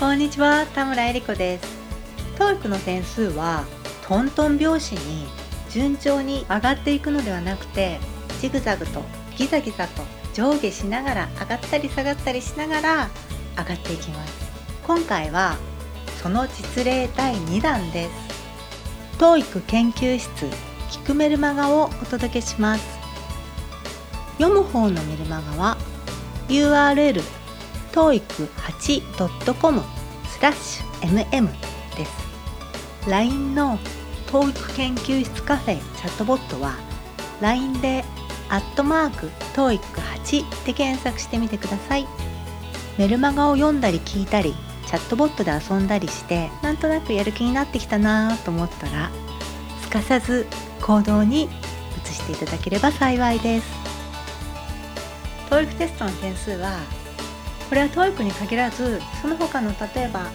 こんにちは田村恵理子です。TOEIC の点数はトントン拍子に順調に上がっていくのではなくてジグザグとギザギザと上下しながら上がったり下がったりしながら上がっていきます。今回はその実例第2弾です。TOEIC 研究室聞くメルマガをお届けします。読む方のメルマガは URL toeic8.com スラッシュ mm です。LINE の TOEIC 研究室カフェチャットボットは LINE でアットマーク TOEIC8 で検索してみてください。メルマガを読んだり聞いたりチャットボットで遊んだりしてなんとなくやる気になってきたなと思ったらすかさず行動に移していただければ幸いです。TOEIC テストの点数はこれは TOEIC に限らずその他の例えば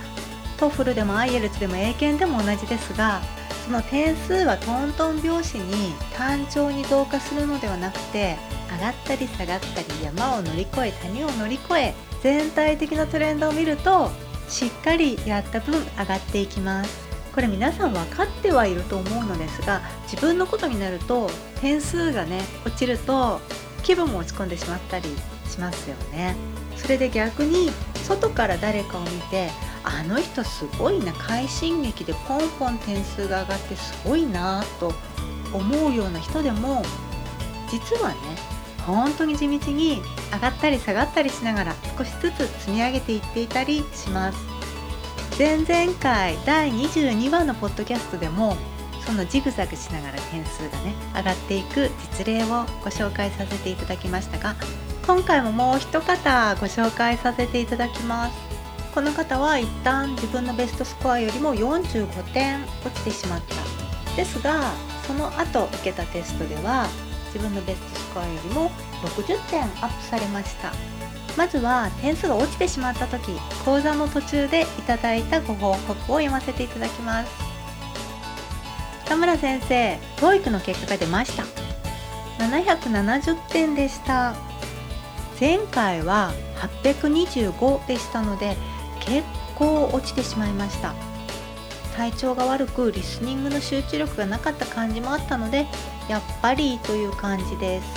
TOEFL でも IELTS でも英検でも同じですがその点数はトントン拍子に単調に増加するのではなくて上がったり下がったり山を乗り越え谷を乗り越え全体的なトレンドを見るとしっかりやった分上がっていきます。これ皆さん分かってはいると思うのですが自分のことになると点数がね落ちると気分も落ち込んでしまったりしますよね。それで逆に外から誰かを見てあの人すごいな快進撃でポンポン点数が上がってすごいなと思うような人でも実はね本当に地道に上がったり下がったりしながら少しずつ積み上げていっていたりします。前々回第22話のポッドキャストでもそのジグザグしながら点数がね上がっていく実例をご紹介させていただきましたが今回ももう一方ご紹介させていただきます。この方は一旦自分のベストスコアよりも45点落ちてしまった。ですがその後受けたテストでは自分のベストスコアよりも60点アップされました。まずは点数が落ちてしまった時講座の途中でいただいたご報告を読ませていただきます。田村先生 TOEIC の結果が出ました。770点でした。前回は825でしたので結構落ちてしまいました。体調が悪くリスニングの集中力がなかった感じもあったのでやっぱりという感じです。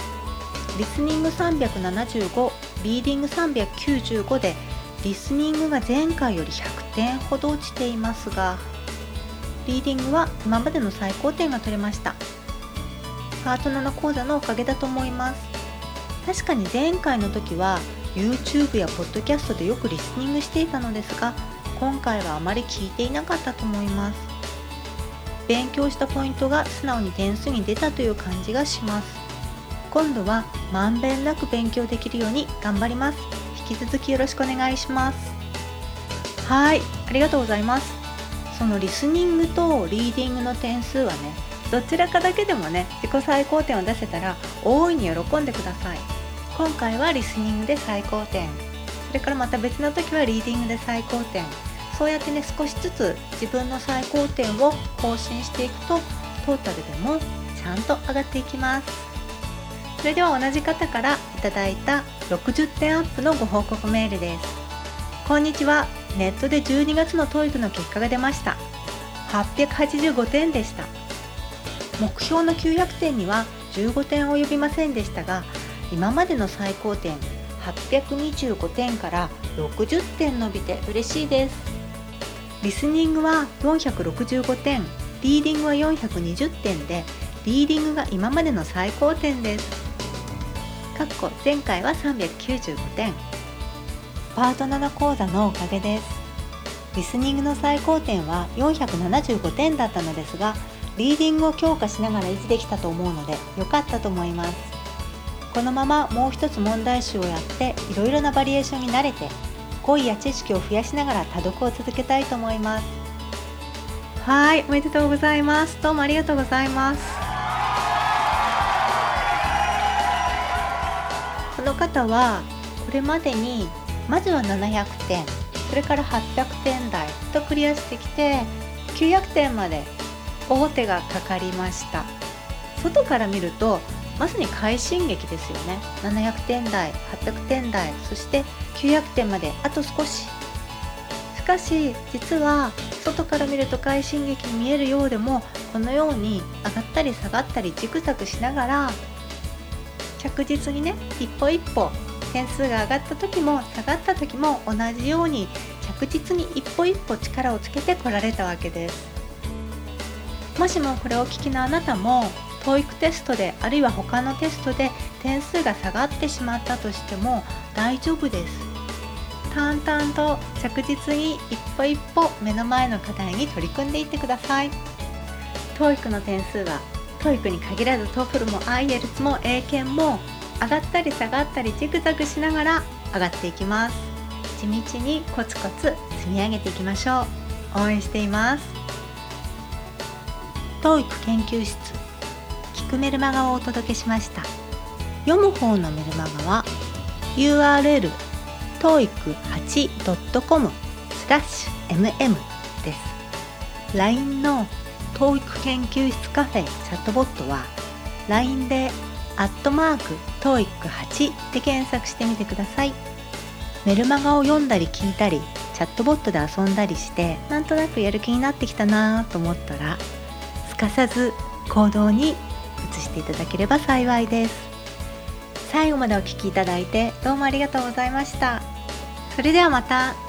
リスニング375リーディング395でリスニングが前回より100点ほど落ちていますがリーディングは今までの最高点が取れました。パート7講座のおかげだと思います。確かに前回の時は YouTube や Podcast でよくリスニングしていたのですが今回はあまり聞いていなかったと思います。勉強したポイントが素直に点数に出たという感じがします。今度はまんべんなく勉強できるように頑張ります。引き続きよろしくお願いします。はいありがとうございます。そのリスニングとリーディングの点数はねどちらかだけでもね自己最高点を出せたら大いに喜んでください。今回はリスニングで最高点。それからまた別の時はリーディングで最高点。そうやってね少しずつ自分の最高点を更新していくとトータルでもちゃんと上がっていきます。それでは同じ方からいただいた60点アップのご報告メールです。こんにちは。ネットで12月の TOEIC の結果が出ました。885点でした。目標の900点には15点及びませんでしたが今までの最高点825点から60点伸びて嬉しいです。リスニングは465点リーディングは420点でリーディングが今までの最高点です。かっこ前回は395点。パート7講座のおかげです。リスニングの最高点は475点だったのですがリーディングを強化しながら維持できたと思うので良かったと思います。このままもう一つ問題集をやっていろいろなバリエーションに慣れて語彙や知識を増やしながら多読を続けたいと思います。はいおめでとうございます。どうもありがとうございます。この方はこれまでにまずは700点それから800点台とクリアしてきて900点まで大手がかかりました。外から見るとまさに快進撃ですよね。700点台800点台そして900点まであと少し。かし実は外から見ると快進撃に見えるようでもこのように上がったり下がったりジグザグしながら着実にね一歩一歩点数が上がった時も下がった時も同じように着実に一歩一歩力をつけてこられたわけです。もしもこれをお聞きのあなたも TOEIC テストであるいは他のテストで点数が下がってしまったとしても大丈夫です。淡々と着実に一歩一歩目の前の課題に取り組んでいってください。TOEIC の点数は TOEIC に限らず TOEFL も IELTS も英検も上がったり下がったりジグザグしながら上がっていきます。地道にコツコツ積み上げていきましょう。応援しています。TOEIC 研究室。聞くメルマガをお届けしました。読む方のメルマガは URL toeic8.com スラッシュ mm です。LINE の TOEIC 研究室カフェチャットボットは LINE でアットマーク TOEIC8 で検索してみてください。メルマガを読んだり聞いたりチャットボットで遊んだりしてなんとなくやる気になってきたなと思ったらかさず行動に移していただければ幸いです。最後までお聴きいただいてどうもありがとうございました。それではまた。